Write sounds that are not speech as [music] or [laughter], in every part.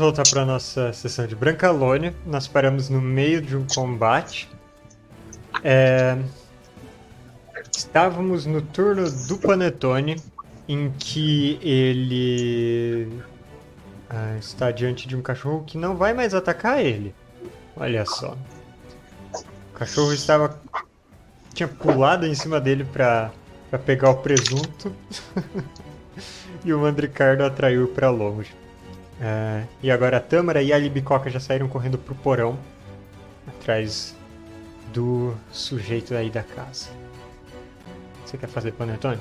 Voltar para nossa sessão de Brancalônia. Nós paramos no meio de um combate. É... Estávamos no turno do Panetone, em que ele ah, está diante de um cachorro que não vai mais atacar ele. Olha só. O cachorro estava. tinha pulado em cima dele para pegar o presunto. [laughs] e o Mandricardo atraiu para longe. É, e agora a Tâmara e a Libicoca já saíram correndo pro porão, atrás do sujeito aí da casa. Você quer fazer panetone?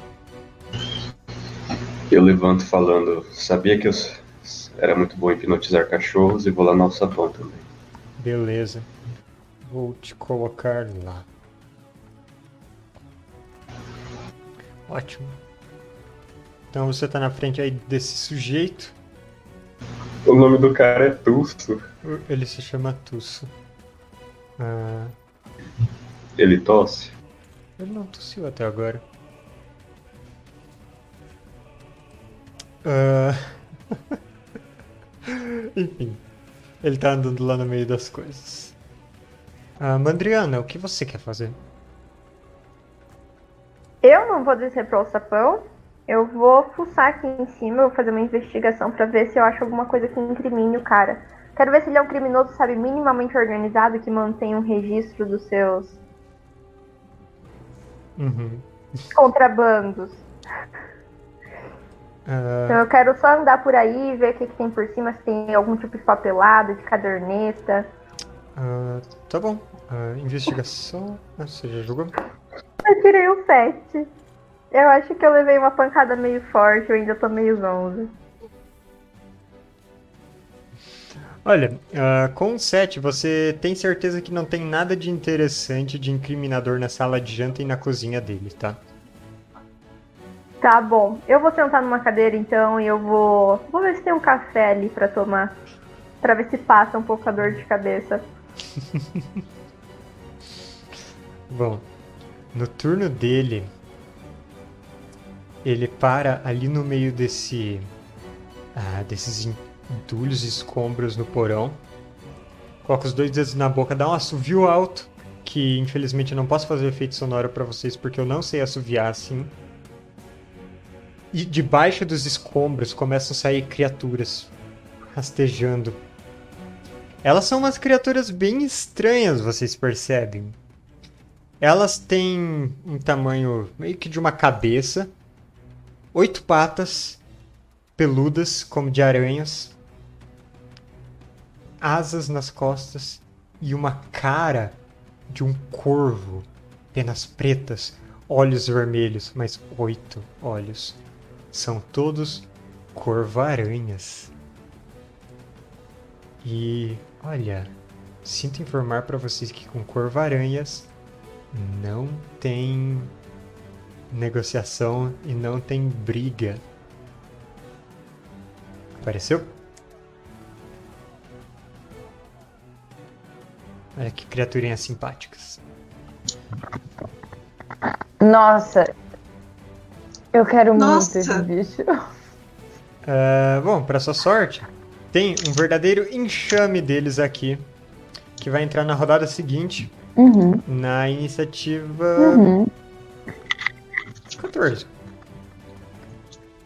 Eu levanto falando, sabia que eu era muito bom hipnotizar cachorros e vou lá no alçapão também. Beleza. Vou te colocar lá. Ótimo. Então você tá na frente aí desse sujeito. O nome do cara é Tusso. Ele se chama Tusso. Ah... Ele tosse? Ele não tossiu até agora. Uh... [laughs] Enfim, ele tá andando lá no meio das coisas. Uh, Mandriana, o que você quer fazer? Eu não vou descer pro alçapão. Eu vou fuçar aqui em cima, vou fazer uma investigação para ver se eu acho alguma coisa que incrimine o cara. Quero ver se ele é um criminoso, sabe, minimamente organizado, que mantém um registro dos seus Uhum. Contrabandos. Uh... Então eu quero só andar por aí, ver o que, que, tem por cima, se tem algum tipo de papelado, de caderneta. Uh, tá bom. Uh, investigação. Ah, você já jogou? Eu tirei um 7. Eu acho que eu levei uma pancada meio forte, eu ainda tô meio zonzo. Olha, uh, com o 7, você tem certeza que não tem nada de interessante de incriminador na sala de janta e na cozinha dele, tá? Tá bom. Eu vou sentar numa cadeira então e eu vou. Vou ver se tem um café ali pra tomar. Pra ver se passa um pouco a dor de cabeça. [laughs] bom, no turno dele, ele para ali no meio desse. Ah, desses entulhos escombros no porão. Coloca os dois dedos na boca, dá um assovio alto, que infelizmente eu não posso fazer efeito sonoro para vocês porque eu não sei assoviar assim. E debaixo dos escombros começam a sair criaturas rastejando. Elas são umas criaturas bem estranhas, vocês percebem. Elas têm um tamanho meio que de uma cabeça, oito patas, peludas como de aranhas, asas nas costas e uma cara de um corvo, penas pretas, olhos vermelhos, mas oito olhos. São todos corvo-aranhas. E olha, sinto informar para vocês que com corvo-aranhas não tem negociação e não tem briga. Apareceu? Olha que criaturinhas simpáticas. Nossa, eu quero Nossa. muito esse bicho. Uh, bom, para sua sorte, tem um verdadeiro enxame deles aqui que vai entrar na rodada seguinte, uhum. na iniciativa uhum. 14.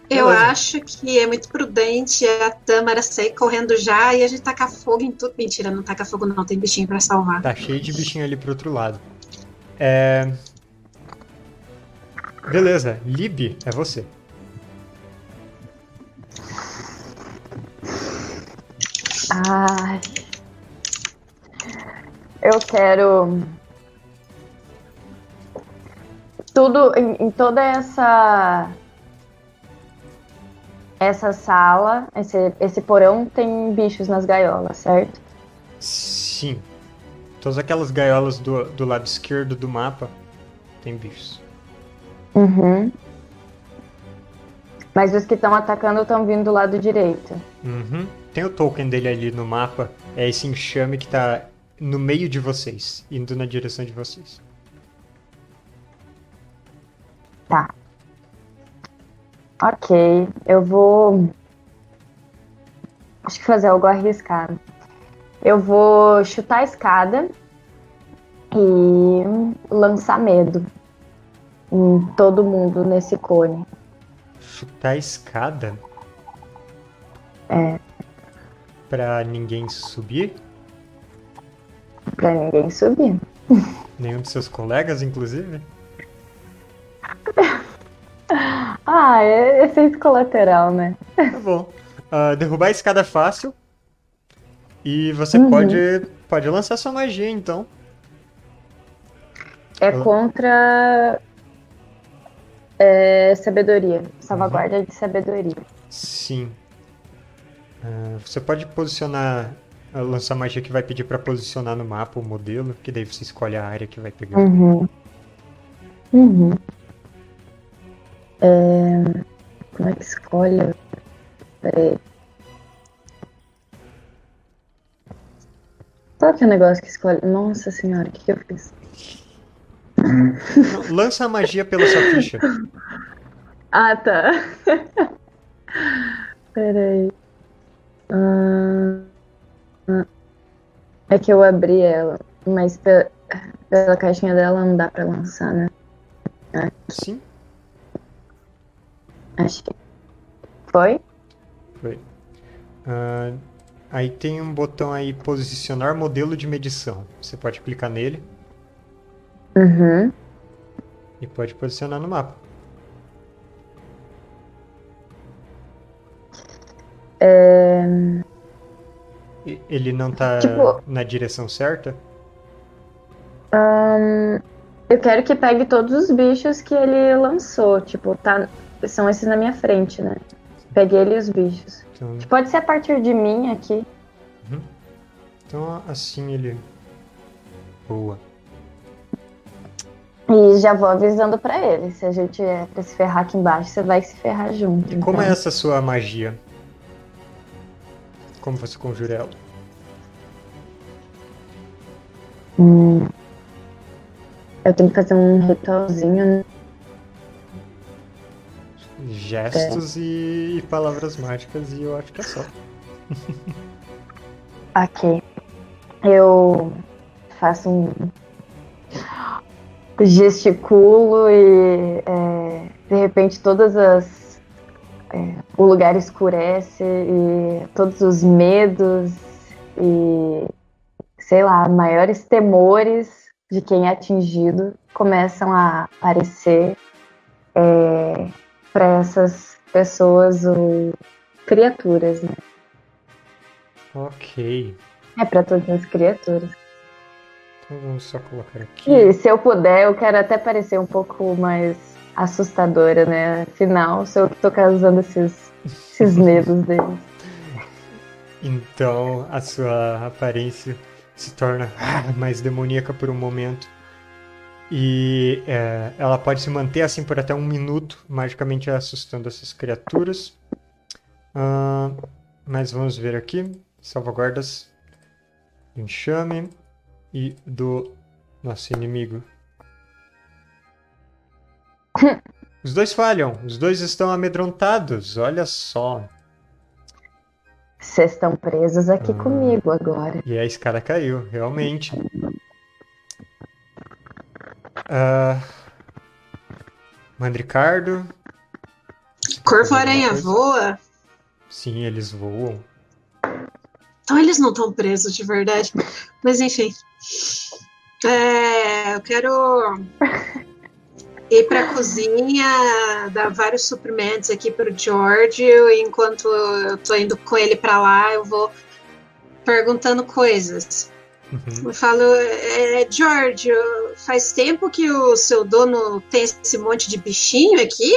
Eu Beleza. acho que é muito prudente a Tâmara sair correndo já e a gente tacar fogo em tudo. Mentira, não taca fogo não, tem bichinho pra salvar. Tá cheio de bichinho ali pro outro lado. É... Beleza, Lib, é você. Ai. Eu quero. Tudo em, em toda essa essa sala, esse, esse porão tem bichos nas gaiolas, certo? Sim. Todas aquelas gaiolas do, do lado esquerdo do mapa tem bichos. Uhum. Mas os que estão atacando estão vindo do lado direito. Uhum. Tem o token dele ali no mapa. É esse enxame que tá no meio de vocês, indo na direção de vocês. Tá. Ok, eu vou. acho que fazer algo arriscado. Eu vou chutar a escada e lançar medo em todo mundo nesse cone. Chutar a escada? É. Pra ninguém subir? Pra ninguém subir. Nenhum de seus colegas, inclusive? Ah, é efeito colateral, né? Tá bom. Uh, derrubar a escada é fácil. E você Uhum. pode, pode lançar sua magia, então. É Ah. contra é, sabedoria. Salvaguarda de sabedoria. Sim. Ah, você pode posicionar, ah, lançar magia que vai pedir pra posicionar no mapa o modelo, que daí você escolhe a área que vai pegar. Uhum. Uhum. É, Como é que escolhe? Peraí. Qual que é o negócio que escolhe? Nossa senhora, o que, que eu fiz? Lança a magia pela sua ficha. [laughs] Ah, tá. [laughs] Peraí. Ah, é que eu abri ela, mas pe- pela caixinha dela não dá pra lançar, né? Sim, Acho que. Foi? foi. Ah, aí tem um botão aí, posicionar modelo de medição. Você pode clicar nele Uhum. e pode posicionar no mapa. É, Ele não tá Tipo- na direção certa? ahn, eu quero que pegue todos os bichos que ele lançou. Tipo, tá, são esses na minha frente, né? Peguei ele e os bichos. Então, Pode ser a partir de mim aqui. então assim ele. Boa. E já vou avisando pra ele. Se a gente é pra se ferrar aqui embaixo, você vai se ferrar junto. E como então. é essa sua magia? Como você conjura ela? Hum. Eu tenho que fazer um ritualzinho. né? Gestos e, e palavras mágicas e eu acho que é só. [laughs] Ok. Eu faço um. Gesticulo e é, de repente todas as. é, o lugar escurece e todos os medos e sei lá, maiores temores de quem é atingido começam a aparecer para essas pessoas ou criaturas, né? Ok. É para todas as criaturas. Então vamos só colocar aqui. E se eu puder, eu quero até parecer um pouco mais assustadora, né? Afinal, sou eu que tô causando esses, esses [laughs] medos deles. Então a sua aparência se torna [laughs] mais demoníaca por um momento. E é, ela pode se manter assim por até um minuto, magicamente assustando essas criaturas. Ah, mas vamos ver aqui. Salvaguardas do enxame e do nosso inimigo. [laughs] Os dois falham, os dois estão amedrontados, olha só. Vocês estão presos aqui Ah. comigo agora. E a escada caiu, realmente. Ah, Mandricardo. Corvo-aranha voa? Sim, eles voam. Então eles não estão presos de verdade. Mas enfim. É, eu quero ir para a cozinha, dar vários suprimentos aqui para o George. Enquanto eu tô indo com ele para lá, eu vou perguntando coisas. Uhum. Eu falo, é, George, faz tempo que o seu dono tem esse monte de bichinho aqui?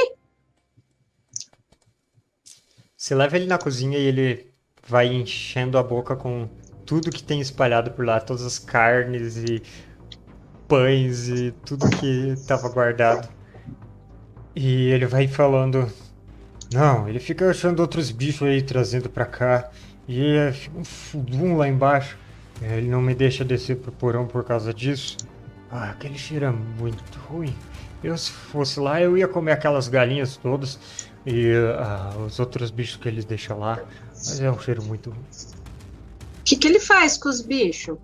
Você leva ele na cozinha e ele vai enchendo a boca com tudo que tem espalhado por lá, todas as carnes e pães e tudo que estava guardado. E ele vai falando: Não, ele fica achando outros bichos aí trazendo pra cá. E é, fica um fudum lá embaixo. Ele não me deixa descer pro porão por causa disso. Ah, aquele cheiro é muito ruim. Eu, se fosse lá, eu ia comer aquelas galinhas todas e ah, os outros bichos que eles deixam lá. Mas é um cheiro muito ruim. O que, que ele faz com os bichos?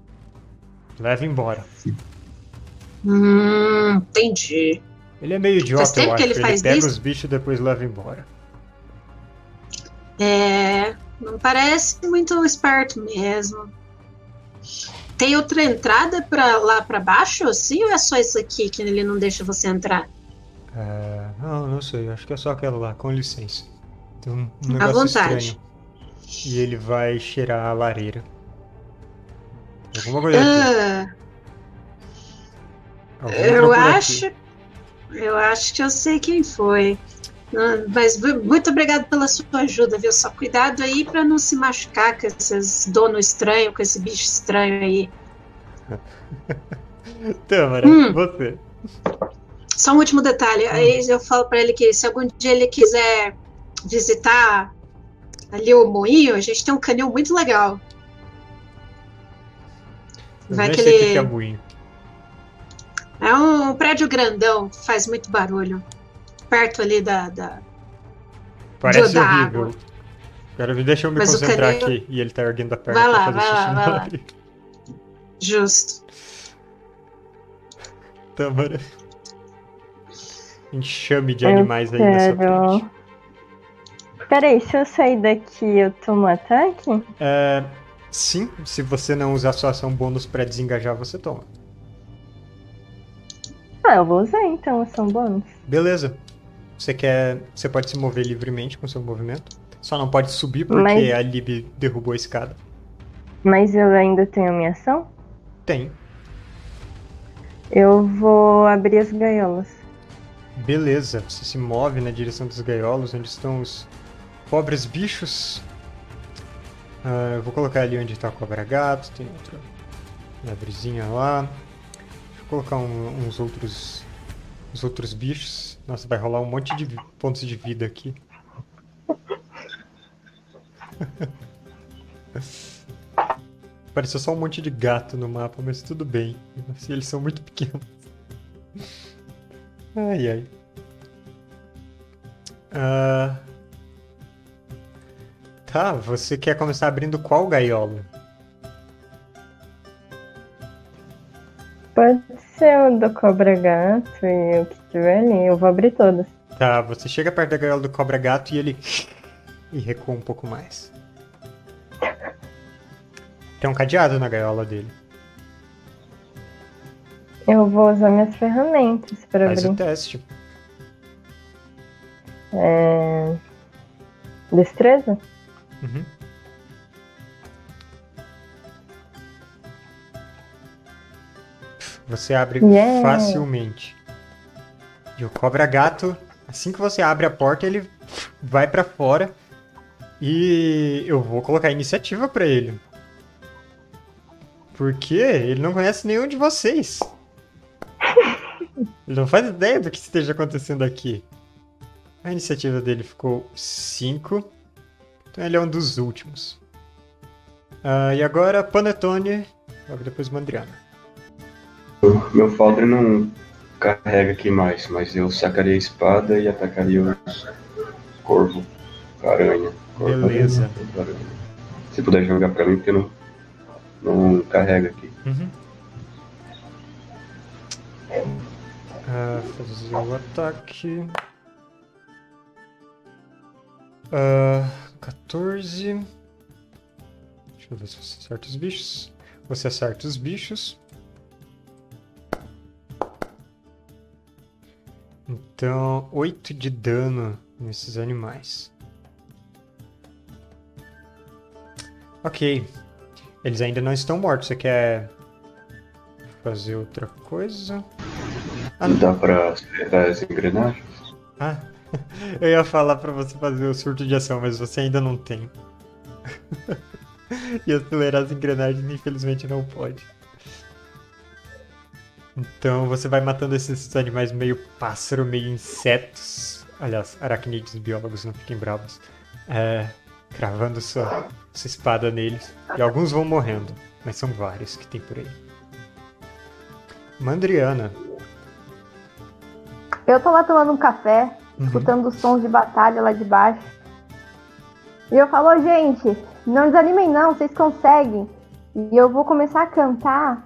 Leva embora. Hum, entendi. Ele é meio idiota, tempo eu que acho. ele faz pega isso? os bichos e depois leva embora. É, não parece muito esperto mesmo. Tem outra entrada para lá para baixo, assim, ou é só isso aqui que ele não deixa você entrar? É, não, não sei. Acho que é só aquela lá, com licença. Tem um, um À negócio vontade. estranho. E ele vai cheirar a lareira. Alguma coisa. Ah, Alguma eu procura aqui. acho, eu acho que eu sei quem foi. Ah, Mas mu- muito obrigado pela sua ajuda, viu? Só cuidado aí para não se machucar com esses donos estranhos, com esse bicho estranho aí. [laughs] Tâmara, Hum. você. Só um último detalhe. Aí eu falo pra ele que se algum dia ele quiser visitar ali o moinho, a gente tem um canil muito legal. Eu Vai que o que é ele. buinho. É um prédio grandão, faz muito barulho. Perto ali da. da... Parece da horrível. água. Agora me deixa eu me Mas concentrar canil- aqui. E ele tá erguendo a perna Vai pra lá, fazer vai lá, vai lá. Justo. [laughs] Tâmara. Enxame de Eu animais aí na sua quero- frente. Peraí, se eu sair daqui, eu tomo ataque? É, sim, se você não usar sua ação bônus pra desengajar, você toma. Ah, eu vou usar então, ação bônus. Beleza. Você quer. Você pode se mover livremente com seu movimento. Só não pode subir porque Mas- a Lib derrubou a escada. Mas eu ainda tenho minha ação? Tem. Eu vou abrir as gaiolas. Beleza. Você se move na direção dos gaiolos, onde estão os pobres bichos. Ah, eu vou colocar ali onde tá o cobra gato. Tem outra árvorezinha lá. Deixa eu colocar um- uns outros. Os outros bichos. Nossa, vai rolar um monte de pontos de vida aqui. [laughs] Pareceu só um monte de gato no mapa, mas tudo bem. Eles são muito pequenos. [laughs] Ai, ai. Ah, Tá, você quer começar abrindo qual gaiola? Pode ser o do cobra gato e o que tiver ali. Eu vou abrir todas. Tá, você chega perto da gaiola do cobra gato e ele. e recua um pouco mais. Tem um cadeado na gaiola dele. Eu vou usar minhas ferramentas pra Faz o abrir. teste. É... Destreza? Uhum. Você abre Yeah. facilmente. E o cobra gato, assim que você abre a porta, ele vai pra fora. E eu vou colocar iniciativa pra ele. Porque ele não conhece nenhum de vocês. [laughs] Ele não faz ideia do que esteja acontecendo aqui. A iniciativa dele ficou 5. Então ele é um dos últimos. Ah, e agora Panetone, logo depois Mandriana. Meu Faldre não carrega aqui mais, mas eu sacaria a espada e atacaria os corvo, aranha. Corvo, Beleza. aranha. Se puder jogar pra mim, porque não, não carrega aqui. Uhum. Ah, fazer o ataque. Ah, 14. Deixa eu ver se você acerta os bichos. Você acerta os bichos. Então, 8 de dano nesses animais. Ok. Eles ainda não estão mortos. Você quer fazer outra coisa? Ah, não. Dá pra acertar as engrenagens? Ah, [laughs] eu ia falar pra você fazer o surto de ação, mas você ainda não tem. [laughs] e acelerar as engrenagens, infelizmente, não pode. Então você vai matando esses animais meio pássaro, meio insetos. Aliás, aracnídeos biólogos, não fiquem bravos. É, cravando sua, sua espada neles. E alguns vão morrendo, mas são vários que tem por aí. Mandriana. Eu tô lá tomando um café, Uhum. escutando os sons de batalha lá de baixo. E eu falo, gente, não desanimem não, vocês conseguem. E eu vou começar a cantar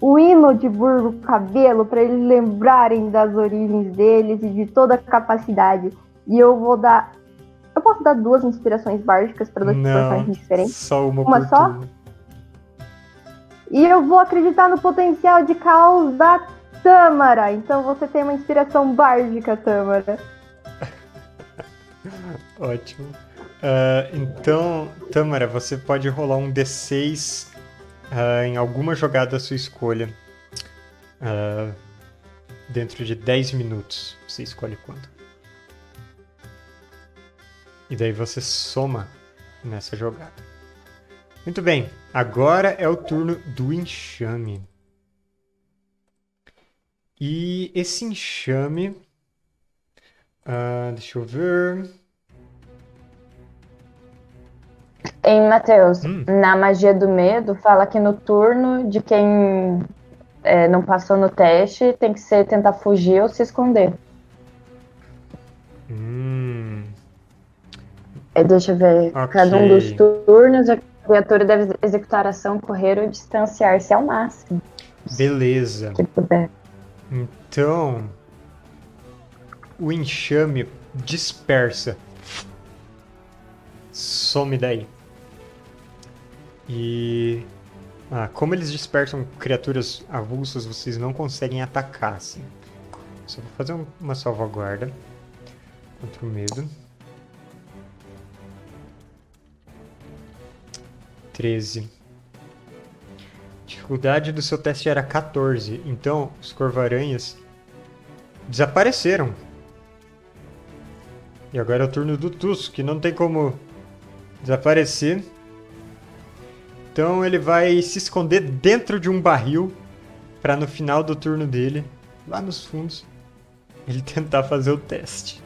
o hino de Burgo Cabelo para eles lembrarem das origens deles e de toda a capacidade. E eu vou dar. Eu posso dar duas inspirações bárdicas para dois Não, personagens diferentes? só uma, Uma só? turno. E eu vou acreditar no potencial de caos da Tâmara. Então você tem uma inspiração bárdica, Tâmara. [laughs] Ótimo. Ah, então, Tamara, você pode rolar um D6 ah, em alguma jogada da sua escolha. Ah, dentro de 10 minutos. Você escolhe quando. E daí você soma nessa jogada. Muito bem, agora é o turno do enxame. E esse enxame. ah, deixa eu ver. Em Mateus, Hum. na magia do medo, fala que no turno de quem é, não passou no teste tem que ser tentar fugir ou se esconder. Hum, É, deixa eu ver. Ok. Cada um dos turnos, a criatura deve executar ação, correr ou distanciar-se ao máximo beleza. que puder. Então, o enxame dispersa. Some daí. E. Ah, como eles dispersam criaturas avulsas, vocês não conseguem atacar, assim. Só vou fazer um- uma salvaguarda contra o medo. 13. Dificuldade do seu teste era 14, então os corvaranhas desapareceram. E agora é o turno do Tus, que não tem como desaparecer. Então ele vai se esconder dentro de um barril para no final do turno dele, lá nos fundos, ele [laughs] tentar fazer o teste.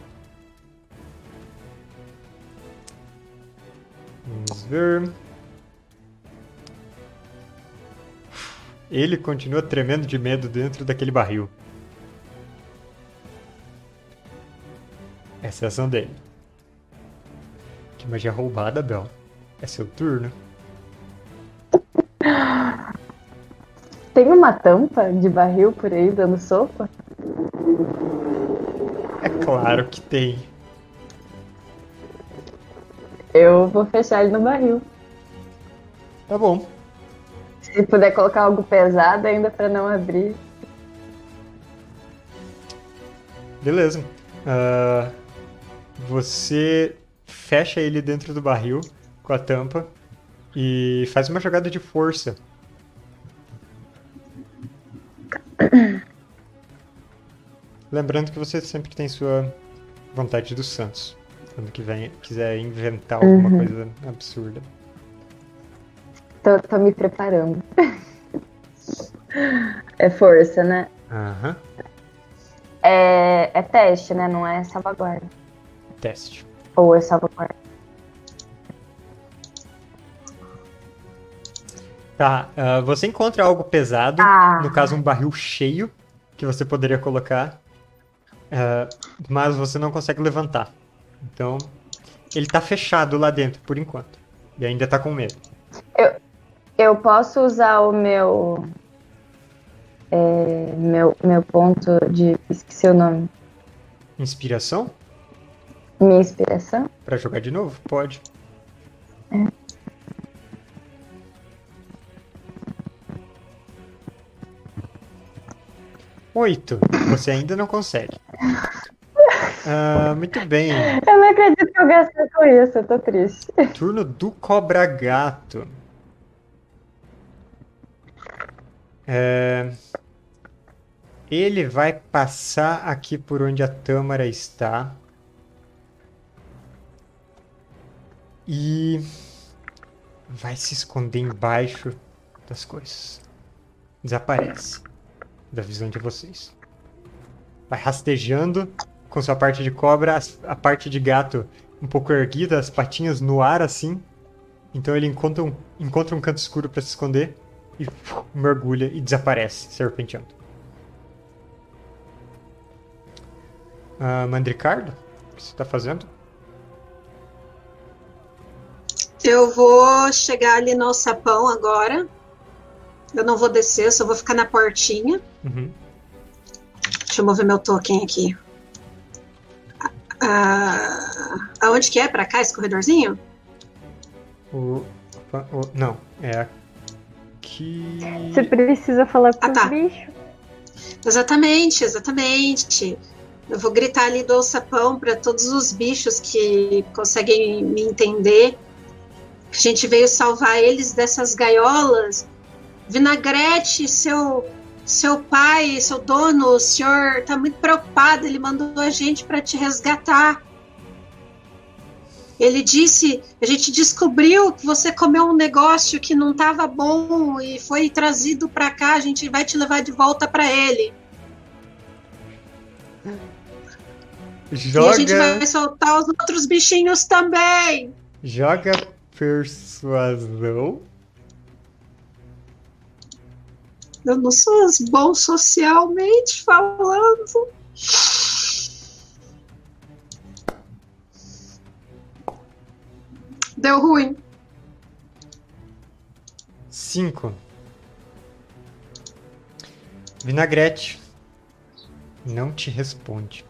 Vamos ver. Ele continua tremendo de medo dentro daquele barril. Essa é a ação dele. Que magia roubada, Bel. É seu turno. Tem uma tampa de barril por aí dando sopa? É claro que tem. Eu vou fechar ele no barril. Tá bom. Se puder colocar algo pesado ainda pra não abrir. Beleza. Ah, você fecha ele dentro do barril com a tampa e faz uma jogada de força. [clears throat] Lembrando que você sempre tem sua vontade dos santos. Quando que vem, quiser inventar alguma Uhum. coisa absurda. Tô, tô me preparando. [laughs] é força, né? Aham. É, é teste, né? Não é salvaguarda. Teste. Ou é salvaguarda. Tá, ah, você encontra algo pesado, Ah. no caso um barril cheio, que você poderia colocar, ah, mas você não consegue levantar. Então, ele tá fechado lá dentro por enquanto. E ainda tá com medo. Eu posso usar o meu. é, meu, meu ponto de. Esqueci o nome. Inspiração? Minha inspiração? Pra jogar de novo? Pode. Oito. Você ainda não consegue. Ah, muito bem. Eu não acredito que eu gastei com isso, eu tô triste. Turno do Cobra Gato. É, Ele vai passar aqui por onde a Tâmara está. E vai se esconder embaixo das coisas. Desaparece da visão de vocês. Vai rastejando com sua parte de cobra, a parte de gato um pouco erguida, as patinhas no ar assim. Então ele encontra um, encontra um canto escuro para se esconder e puf, mergulha e desaparece, serpenteando. Uh, Mandricardo, o que você está fazendo? Eu vou chegar ali no sapão agora eu não vou descer, eu só vou ficar na portinha. Uhum. Deixa eu mover meu token aqui. Ah, aonde que é? Pra cá, esse corredorzinho? O, opa, o- não, é aqui. Você precisa falar com Ah, tá. os bichos. Exatamente, exatamente. Eu vou gritar ali do sapão para todos os bichos que conseguem me entender. A gente veio salvar eles dessas gaiolas. Vinagrete, seu seu pai, seu dono, o senhor tá muito preocupado, ele mandou a gente para te resgatar. Ele disse, a gente descobriu que você comeu um negócio que não estava bom e foi trazido para cá, a gente vai te levar de volta para ele. E a gente Joga, vai soltar os outros bichinhos também. joga persuasão. Eu não sou bom socialmente falando. Deu ruim. Cinco. Vinagrete não te responde.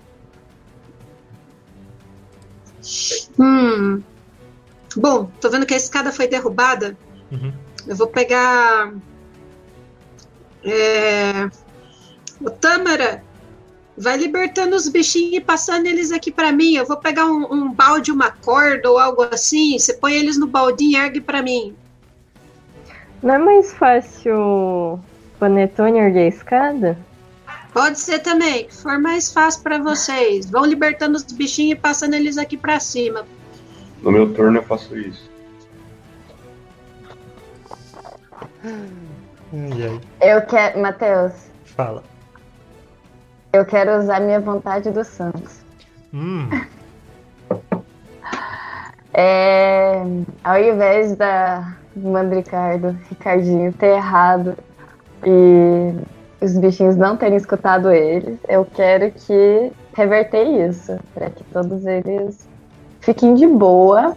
Hum. Bom, tô vendo que a escada foi derrubada. Uhum. Eu vou pegar. É... O Tâmara, vai libertando os bichinhos e passando eles aqui pra mim. Eu vou pegar um, um balde, uma corda ou algo assim. Você põe eles no baldinho e ergue pra mim. Não é mais fácil o Panetone erguer a escada? Pode ser também, que for mais fácil pra vocês. Vão libertando os bichinhos e passando eles aqui pra cima. No meu turno eu faço isso. [sighs] Ai. Eu quero. Matheus, Fala. eu quero usar minha vontade do Santos. Hum, É, ao invés da Mandricardo, Ricardinho ter errado e os bichinhos não terem escutado eles, eu quero que reverter isso, para que todos eles fiquem de boa.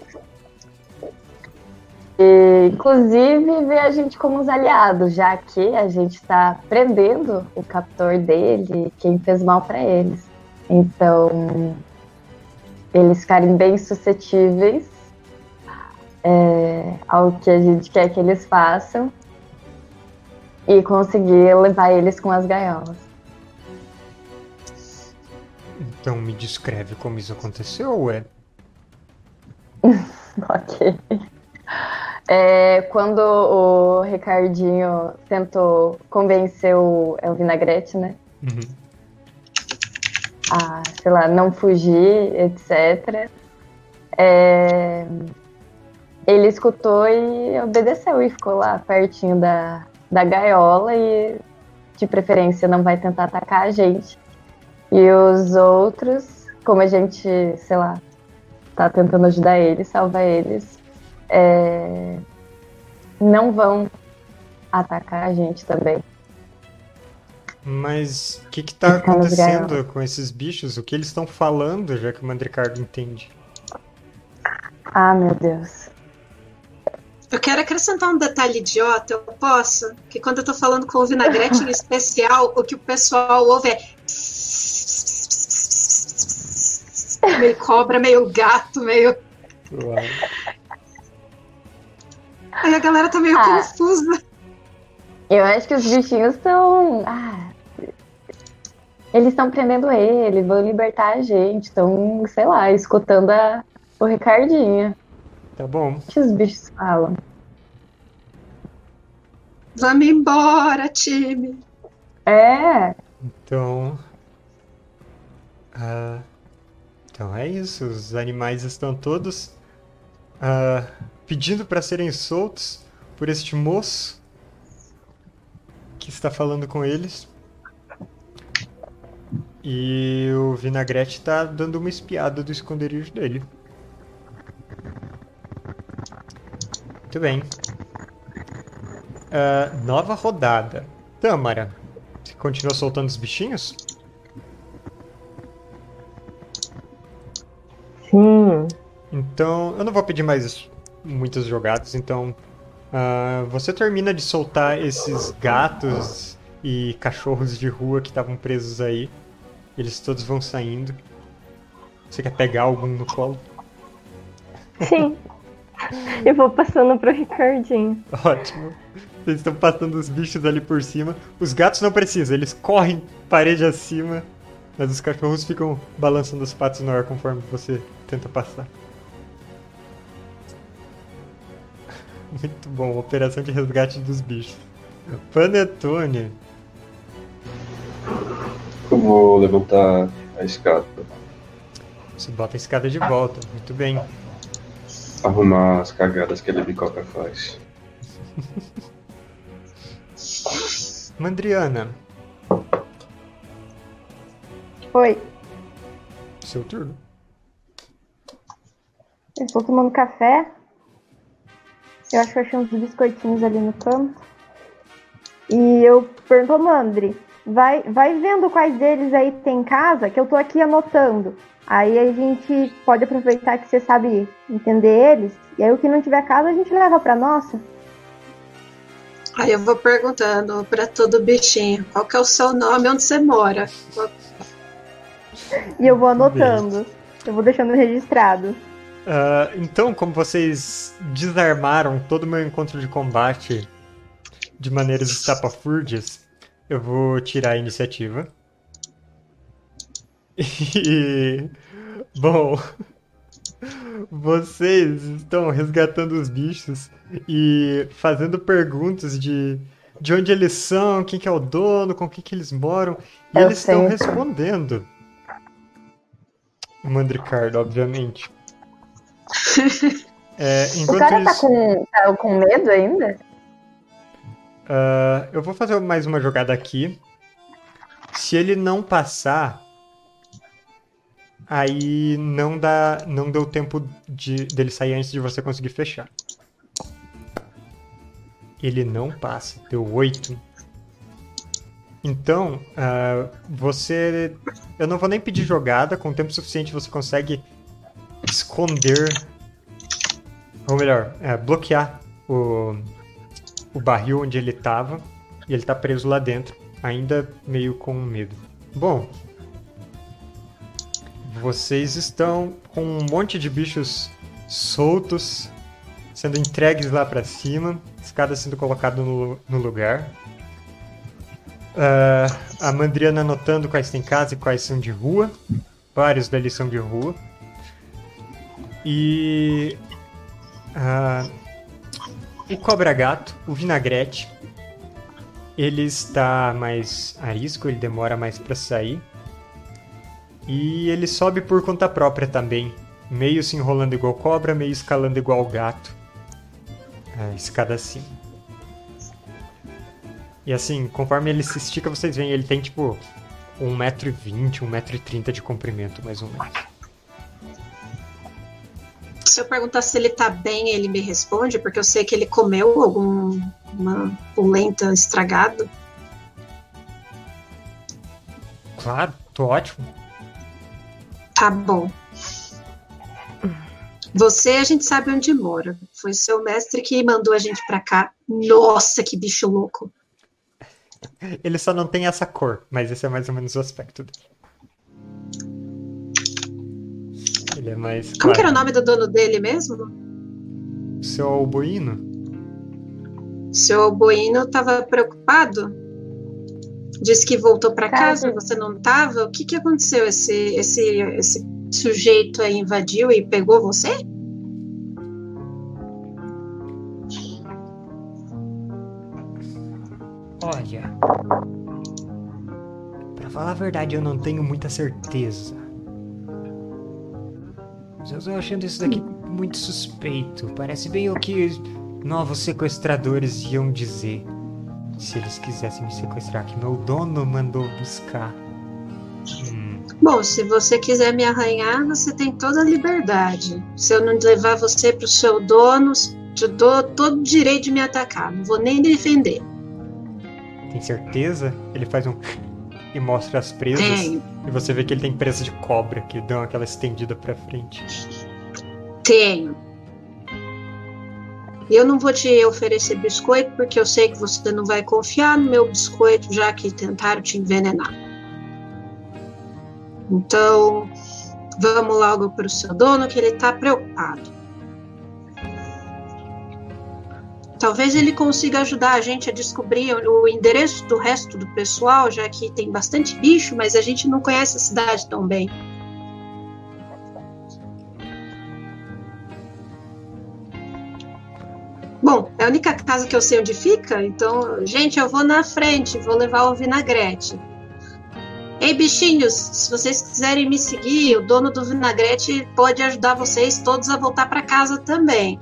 E, inclusive ver a gente como os aliados, já que a gente está prendendo o captor dele, quem fez mal para eles. Então, eles ficarem bem suscetíveis é, ao que a gente quer que eles façam e conseguir levar eles com as gaiolas. então me descreve como isso aconteceu, ué. [laughs] Ok. É, quando o Ricardinho tentou convencer o, é o Vinagrete, né? Uhum. a, sei lá, não fugir, etc. É, ele escutou e obedeceu e ficou lá pertinho da, da gaiola e, de preferência, não vai tentar atacar a gente. E os outros, como a gente, sei lá, tá tentando ajudar eles, salvar eles, é, não vão atacar a gente também. Mas o que tá nas acontecendo com esses bichos? O que eles estão falando, já que o Mandricardo entende? Ah, meu Deus. Eu quero acrescentar um detalhe idiota, eu posso? Que quando eu tô falando com o vinagrete em [laughs] especial, o que o pessoal ouve é. Meio cobra, meio gato, meio. Uau. Aí a galera tá meio Ah. confusa. Eu acho que os bichinhos estão. Ah, eles estão prendendo ele, vão libertar a gente. Estão, sei lá, escutando a, o Ricardinho. Tá bom. O que os bichos falam? Vamos embora, time. É, Então. ah, então é isso. Os animais estão todos ah, pedindo para serem soltos por este moço que está falando com eles. E o Vinagrete está dando uma espiada do esconderijo dele. Muito bem. Ah, nova rodada. Tâmara, você continua soltando os bichinhos? Então, eu não vou pedir mais muitas jogadas, então ah, você termina de soltar esses gatos e cachorros de rua que estavam presos aí. Eles todos vão saindo. Você quer pegar algum no colo? Sim. [laughs] Eu vou passando pro Ricardinho. Ótimo. Vocês estão passando os bichos ali por cima. Os gatos não precisam, eles correm parede acima. Mas os cachorros ficam balançando os patos no ar conforme você tenta passar. [laughs] Muito bom, operação de resgate dos bichos. Panetone. Eu vou levantar a escada, Você bota a escada de volta. Muito bem. arrumar as cagadas que a bicoca faz. [laughs] Mandriana, Oi. seu turno. Eu estou tomando café. Eu acho que eu achei uns biscoitinhos ali no canto. E eu pergunto ao Mandri, vai, vai vendo quais deles aí tem em casa, que eu tô aqui anotando. Aí a gente pode aproveitar que você sabe entender eles. E aí o que não tiver casa a gente leva pra nossa. Aí eu vou perguntando pra todo bichinho, qual que é o seu nome, onde você mora? E eu vou anotando. Eu vou deixando registrado. Ah, então, como vocês desarmaram todo o meu encontro de combate de maneiras estapafúrdias, eu vou tirar a iniciativa. [laughs] E. Bom. Vocês estão resgatando os bichos e fazendo perguntas de, de onde eles são, quem que é o dono, com quem que eles moram. E Eu eles estão sei. respondendo. O Mandricardo, obviamente. É, O cara tá isso, com, tá com medo ainda? ah, eu vou fazer mais uma jogada aqui. Se ele não passar, aí não dá, não deu tempo de dele sair antes de você conseguir fechar. Ele não passa, deu 8. Então, ah, você. Eu não vou nem pedir jogada, com tempo suficiente você consegue esconder. Ou melhor, é, bloquear o, o barril onde ele tava. E ele tá preso lá dentro, ainda meio com medo. Bom. Vocês estão com um monte de bichos soltos sendo entregues lá pra cima, escada sendo colocada no, no lugar. Ah, a Mandriana anotando quais tem casa e quais são de rua. Vários deles são de rua. E. ah, o Cobra Gato, o Vinagrete. Ele está mais arisco, ele demora mais para sair. E ele sobe por conta própria também. Meio se enrolando igual cobra, meio escalando igual gato. A escada acima. E assim, conforme ele se estica, vocês veem, ele tem tipo 1,20m, 1,30m de comprimento, mais ou menos. Se eu perguntar se ele tá bem, ele me responde, porque eu sei que ele comeu alguma polenta estragado. Claro, tô ótimo. Tá bom. Você, a gente sabe onde mora. Foi seu mestre que mandou a gente pra cá. Nossa, que bicho louco. Ele só não tem essa cor, mas esse é mais ou menos o aspecto dele. É mais. Como que era o claro. nome do dono dele mesmo? Seu alboíno? Seu Boino tava preocupado? Disse que voltou pra casa, Casa. você não tava? O que que aconteceu? Esse, esse, esse sujeito aí invadiu e pegou você? Olha. Pra falar a verdade, eu não tenho muita certeza. Eu tô achando isso daqui muito suspeito. Parece bem o que novos sequestradores iam dizer. Se eles quisessem me sequestrar, que meu dono mandou buscar. Hum, Bom, se você quiser me arranhar, você tem toda a liberdade. Se eu não levar você pro seu dono, te dou todo o direito de me atacar. Não vou nem defender. tem certeza? Ele faz um. E mostra as presas. Tenho. E você vê que ele tem presa de cobra, que dão aquela estendida pra frente. Tenho. Eu não vou te oferecer biscoito porque eu sei que você não vai confiar no meu biscoito, já que tentaram te envenenar. Então, vamos logo para o seu dono, que ele está preocupado. Talvez ele consiga ajudar a gente a descobrir o endereço do resto do pessoal, já que tem bastante bicho, mas a gente não conhece a cidade tão bem. Bom, é a única casa que eu sei onde fica, então, gente, eu vou na frente, vou levar o vinagrete. Ei, bichinhos, se vocês quiserem me seguir, o dono do vinagrete pode ajudar vocês todos a voltar para casa também.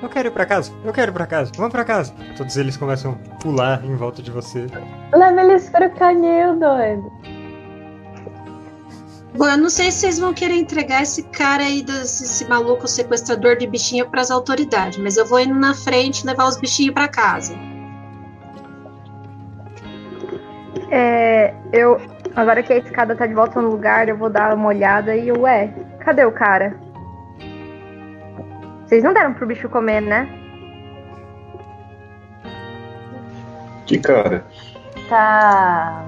Eu quero ir pra casa, eu quero ir pra casa, vamos pra casa. Todos eles começam a pular em volta de você. Leva eles pro canil, doido. Bom, eu não sei se vocês vão querer entregar esse cara aí, desse, esse maluco sequestrador de bichinho para as autoridades, mas eu vou indo na frente levar os bichinhos para casa. É, eu. Agora que a escada tá de volta no lugar, eu vou dar uma olhada e ué, cadê o cara? Vocês não deram pro bicho comer, né? Que cara? Tá.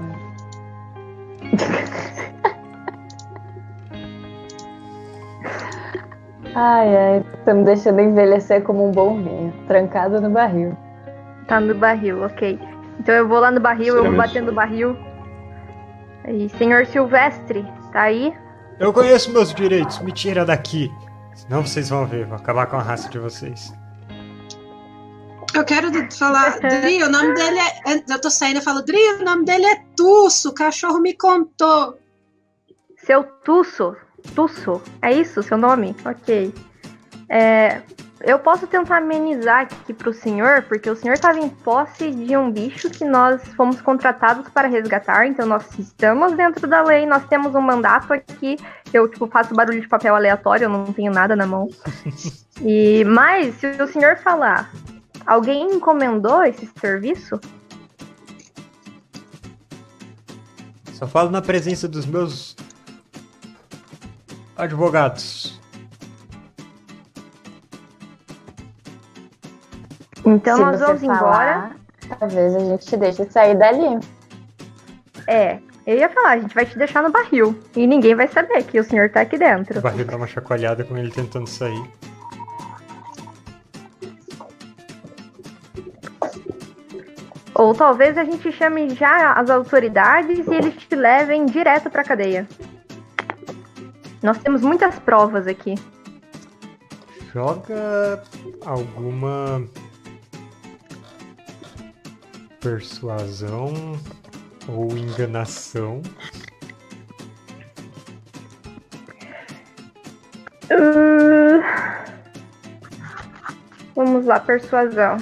ai, ai, tá me deixando envelhecer como um bom vinho, trancado no barril. Tá no barril, ok. Então eu vou lá no barril, eu vou batendo o barril. E senhor Silvestre, tá aí? Eu conheço meus direitos, me tira daqui. Senão vocês vão ver, vou acabar com a raça de vocês. Eu quero falar, Dri, o nome dele é. Eu tô saindo e falo, Dri, o nome dele é Tusso, o cachorro me contou. Seu Tusso? Tusso? É isso seu nome? Ok. É, eu posso tentar amenizar aqui pro senhor, porque o senhor estava em posse de um bicho que nós fomos contratados para resgatar, então nós estamos dentro da lei, nós temos um mandato aqui. Eu, tipo, faço barulho de papel aleatório, eu não tenho nada na mão. [laughs] E, mas, se o senhor falar, alguém encomendou esse serviço? Só falo na presença dos meus advogados. Então Se nós você vamos falar, embora. Talvez a gente te deixe sair dali. É, eu ia falar, a gente vai te deixar no barril. E ninguém vai saber que o senhor tá aqui O dentro. barril dá uma chacoalhada com ele tentando sair. Ou talvez a gente chame já as autoridades e eles te levem direto pra cadeia. Nós temos muitas provas aqui. Joga alguma persuasão ou enganação. Uh, Vamos lá, persuasão.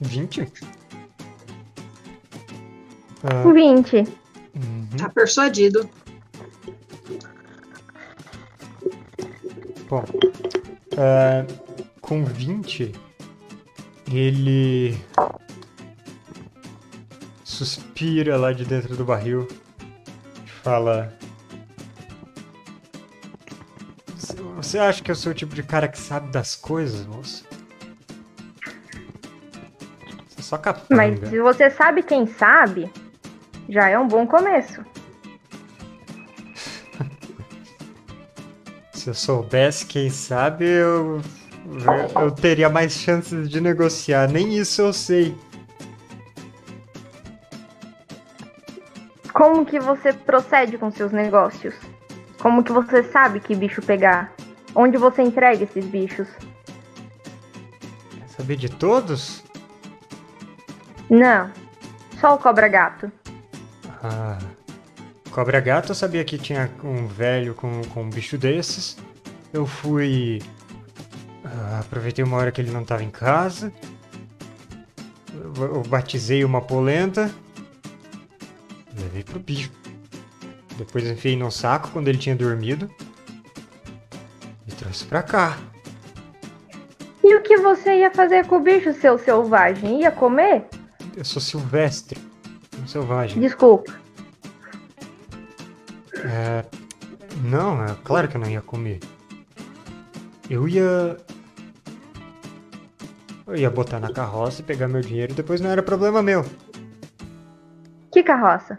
20? Ah, 20. uhum. Tá persuadido. Bom, ah, com 20, ele suspira lá de dentro do barril e fala: "Você- acha que eu sou o tipo de cara que sabe das coisas, moço? Você é só capanga. Mas se você sabe quem sabe, já é um bom começo. [laughs] Se eu soubesse, quem sabe, eu, eu teria mais chances de negociar. Nem isso eu sei. Como que você procede com seus negócios? Como que você sabe que bicho pegar? Onde você entrega esses bichos? Quer saber de todos? Não, só o cobra gato. Ah, Cobra Gato, eu sabia que tinha um velho com, com um bicho desses. Eu fui. Aproveitei uma hora que ele não estava em casa. Eu, batizei uma polenta. Levei pro bicho. Depois enfiei no saco quando ele tinha dormido. E trouxe pra cá. E o que você ia fazer com o bicho, seu selvagem? Ia comer? Eu sou silvestre. Um selvagem. Desculpa. É, Não, é claro que eu não ia comer. Eu ia. Eu ia botar na carroça e pegar meu dinheiro e depois não era problema meu. Que carroça?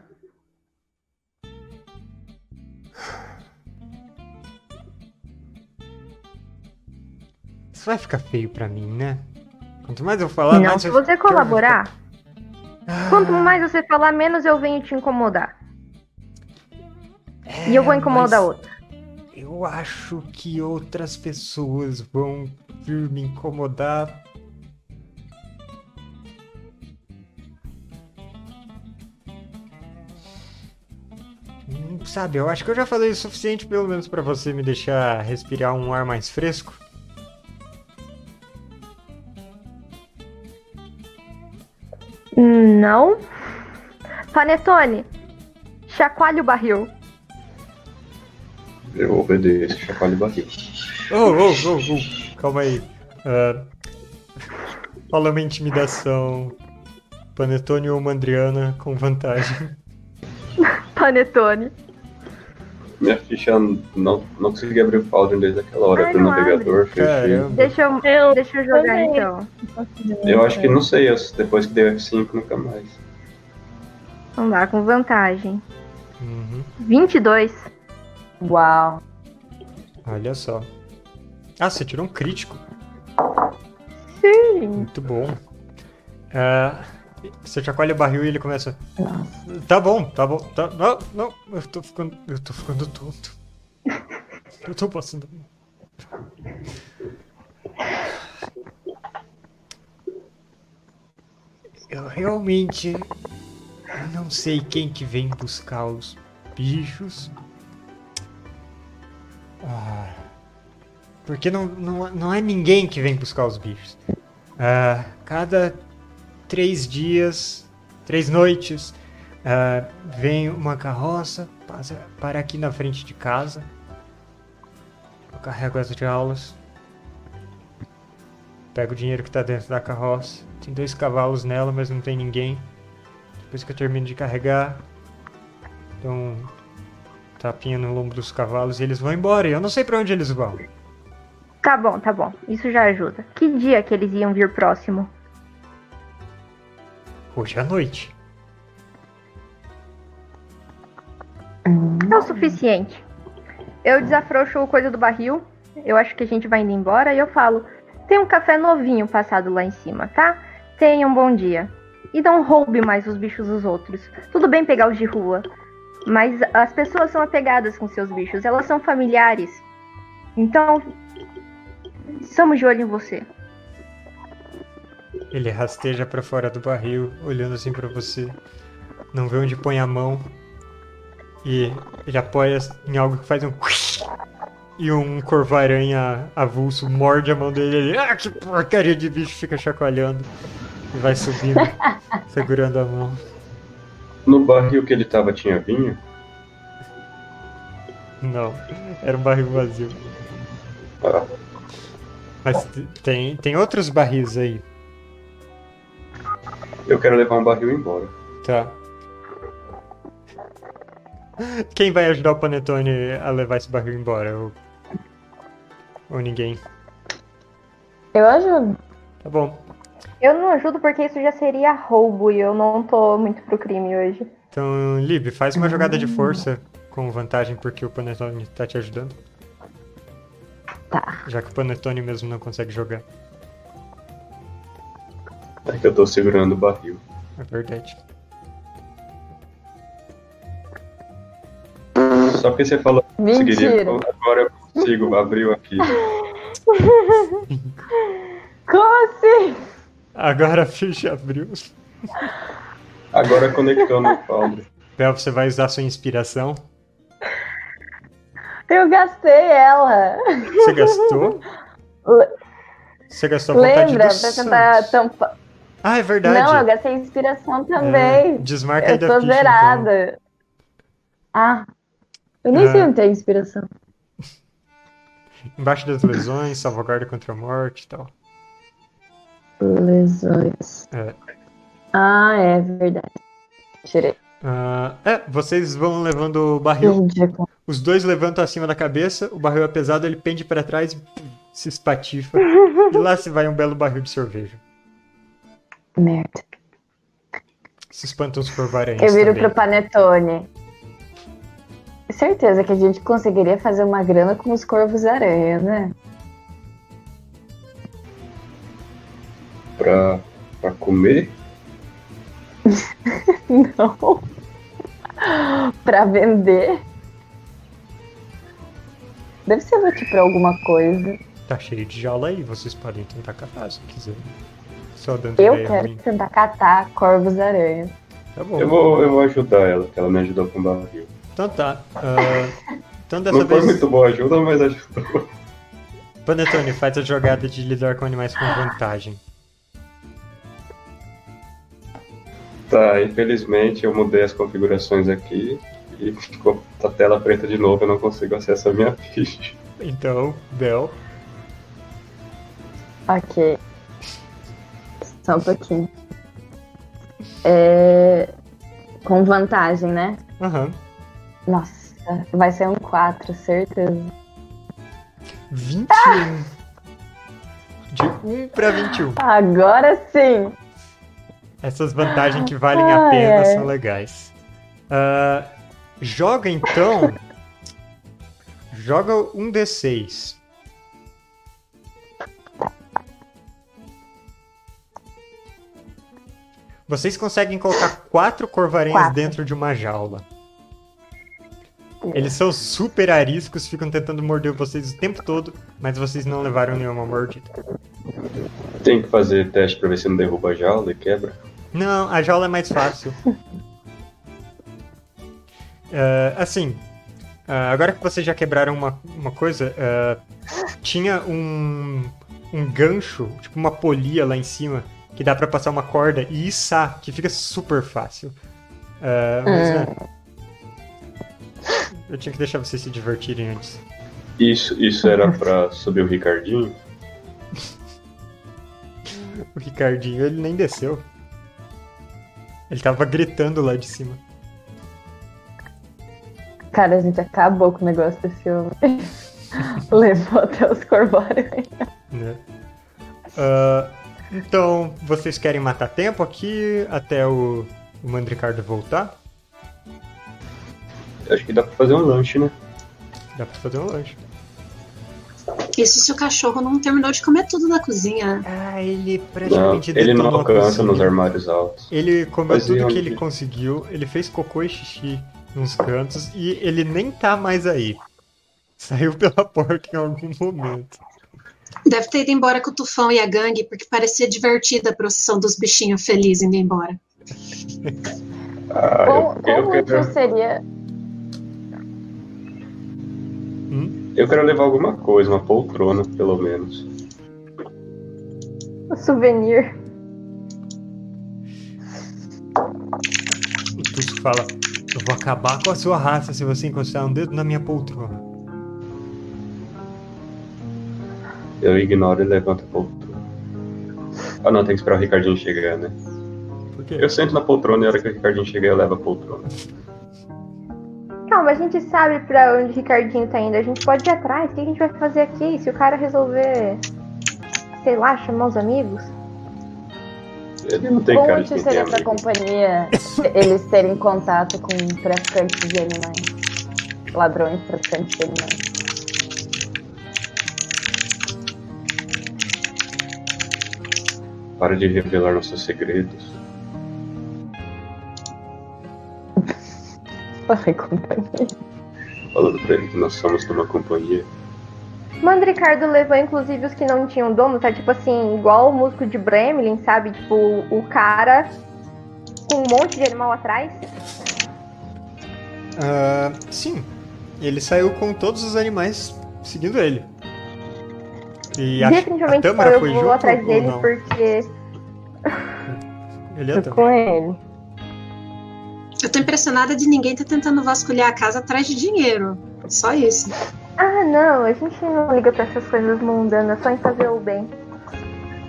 Isso vai ficar feio pra mim, né? Quanto mais eu falar, não, mais se você ficar- colaborar, Ah, quanto mais você falar, menos eu venho te incomodar. E eu vou é, incomodar mas outro. Eu acho que outras pessoas vão vir me incomodar. Sabe, eu acho que eu já falei o suficiente pelo menos pra você me deixar respirar um ar mais fresco. Não. Panetone, chacoalhe o barril. Eu obedeço, chacoalho o barril. Oh, oh, oh, oh, calma aí. Ah, Fala uma intimidação. Panetone ou Mandriana com vantagem. [laughs] Panetone. Minha ficha não, não consegui abrir o Foundry desde aquela hora Ai, do não navegador. fechei. Deixa eu, Eu deixa eu jogar também. então. Eu acho que não sei, depois que deu F5 nunca mais. Vamos lá, com vantagem. Uhum, 22. Uau. olha só. Ah, você tirou um crítico. Sim. Muito bom. Ah, você chacoalha o barril e ele começa. Tá bom, tá bom. Tá, não, não, eu tô ficando. Eu tô ficando tonto. Eu tô passando. Eu realmente não sei quem que vem buscar os bichos. Ah, porque não, não, não é ninguém que vem buscar os bichos. Ah, cada três dias, três noites, ah, vem uma carroça, passa, para aqui na frente de casa. Eu carrego as jaulas. Pego o dinheiro que tá dentro da carroça. Tem dois cavalos nela, mas não tem ninguém. Depois que eu termino de carregar, dou um tapinha no lombo dos cavalos e eles vão embora. Eu não sei pra onde eles vão. Tá bom, tá bom. Isso já ajuda. Que dia que eles iam vir próximo? Hoje à noite. É o suficiente. Eu desafrouxo coisa do barril. Eu acho que a gente vai indo embora. E eu falo: tem um café novinho passado lá em cima, tá? Tenha um bom dia. E não roube mais os bichos dos outros. Tudo bem pegar os de rua. Mas as pessoas são apegadas com seus bichos. Elas são familiares. Então. Somos de olho em você. Ele rasteja pra fora do barril, olhando assim pra você. Não vê onde põe a mão. E ele apoia em algo que faz um. E um corvo-aranha avulso morde a mão dele. Ele, ah, que porcaria de bicho! Fica chacoalhando. E vai subindo, [laughs] segurando a mão. No barril que ele tava tinha vinho? Não, era um barril vazio. Ah, Mas tem, tem outros barris aí, eu quero levar um barril embora. tá? Quem vai ajudar o Panetone a levar esse barril embora? Ou, ou ninguém? Eu ajudo. Tá bom. Eu não ajudo porque isso já seria roubo e eu não tô muito pro crime hoje. Então, Lib, faz uma jogada de força com vantagem porque o Panetone tá te ajudando. Tá. Já que o Panetone mesmo não consegue jogar. É que eu tô segurando o barril. É verdade. Só porque você falou que conseguiria, Mentira. agora eu consigo, abriu aqui. [laughs] Como assim? Agora [laughs] a ficha abriu. Agora conectou no Foundry. Bel, você vai usar sua inspiração. Eu gastei ela. Você gastou? [laughs] Le- Você gastou a vontade Lembra? do Pra tentar tampar. Ah, é verdade. Não, eu gastei inspiração É, também. desmarca aí eu da tô ficha, então. zerada. Ah. Eu nem Ah. sei onde tem inspiração. Embaixo das lesões, salvaguarda contra a morte e tal. Lesões. É. Ah, é verdade. Tirei. Ah, é, vocês vão levando o barril. Os dois levantam acima da cabeça, o barril é pesado, ele pende pra trás e se espatifa. [laughs] e lá se vai um belo barril de cerveja. Merda. Se espantam os corvaranhas Eu viro também. pro Panetone. Certeza que a gente conseguiria fazer uma grana com os corvos aranha, né? Pra, pra comer? [laughs] Não. pra vender. Deve ser útil pra alguma coisa. Tá cheio de jaula aí, vocês podem tentar catar se quiserem. Só dando Eu quero ruim. tentar catar corvos aranha. Tá bom. Eu vou, eu vou ajudar ela, que ela me ajudou com o barril. Então tá. ah, então dessa Não foi vez, muito boa ajuda, mas ajudou. Panetone faz a jogada de lidar com animais com vantagem. Tá, infelizmente eu mudei as configurações aqui e ficou a tela preta de novo, eu não consigo acessar a minha [laughs] ficha. Então, Bel, Ok. Só um pouquinho. É... Com vantagem, né? aham. Nossa, vai ser um 4, certeza. 21. De 1 pra 21. Agora sim! Essas vantagens que valem a Ai, pena ai. são legais. Ah, joga então. [laughs] joga um D6. Vocês conseguem colocar quatro corvarenhas Quatro. dentro de uma jaula. Eles são super ariscos, ficam tentando morder vocês o tempo todo, mas vocês não levaram nenhuma mordida. Tem que fazer teste pra ver se não derruba a jaula e quebra. Não, a jaula é mais fácil. É, [laughs] assim, ah, agora que vocês já quebraram uma, uma coisa, ah, tinha um, um gancho, tipo uma polia lá em cima, que dá pra passar uma corda e içar, que fica super fácil. Ah, mas, né, eu tinha que deixar vocês se divertirem antes. Isso, isso era pra subir o Ricardinho? [laughs] O Ricardinho, ele nem desceu. Ele tava gritando lá de cima. Cara, a gente acabou com o negócio desse homem. [laughs] Levou até os corvóreos. né? Ah, então, vocês querem matar tempo aqui até o, o Mandricardo voltar? Acho que dá pra fazer um lanche, né? Dá pra fazer um lanche. Isso se o cachorro não terminou de comer tudo na cozinha. Ah, ele Não, praticamente ele não detonou a alcança nos armários altos. Ele comeu Fazia tudo que ele conseguiu, ele fez cocô e xixi nos cantos e ele nem tá mais aí. Saiu pela [laughs] porta em algum momento. Deve ter ido embora com o tufão e a gangue, porque parecia divertida a procissão dos bichinhos felizes indo embora. Ah, eu, quão eu, quero, seria. eu quero levar alguma coisa, uma poltrona, pelo menos. O souvenir. O Tusco fala: Eu vou acabar com a sua raça se você encostar um dedo na minha poltrona. Eu ignoro e levanto a poltrona. Ah não, tem que esperar o Ricardinho chegar, né? Por quê? Eu sento na poltrona e a hora que o Ricardinho chegar eu levo a poltrona. Calma, a gente sabe pra onde o Ricardinho tá indo. A gente pode ir atrás. O que a gente vai fazer aqui? Se o cara resolver, sei lá, chamar os amigos? Ele não tem Quão cara de útil quem seria pra amigo. companhia eles terem contato com traficantes de animais? Ladrões, traficantes de animais. Para de revelar nossos segredos. [laughs] Falei companhia. Falando pra ele que nós somos de uma companhia. Mandricardo levou inclusive os que não tinham dono, tá tipo assim, igual o músico de Bremelin, sabe? Tipo, o cara com um monte de animal atrás. Ah, sim, ele saiu com todos os animais seguindo ele. E a, a Definitivamente só Tâmara eu foi vou atrás dele não? porque Ele é a Tô com ele. Eu tô impressionada de ninguém tá tentando vasculhar a casa atrás de dinheiro. Só isso. Ah, não, a gente não liga pra essas coisas mundanas, só em fazer o bem.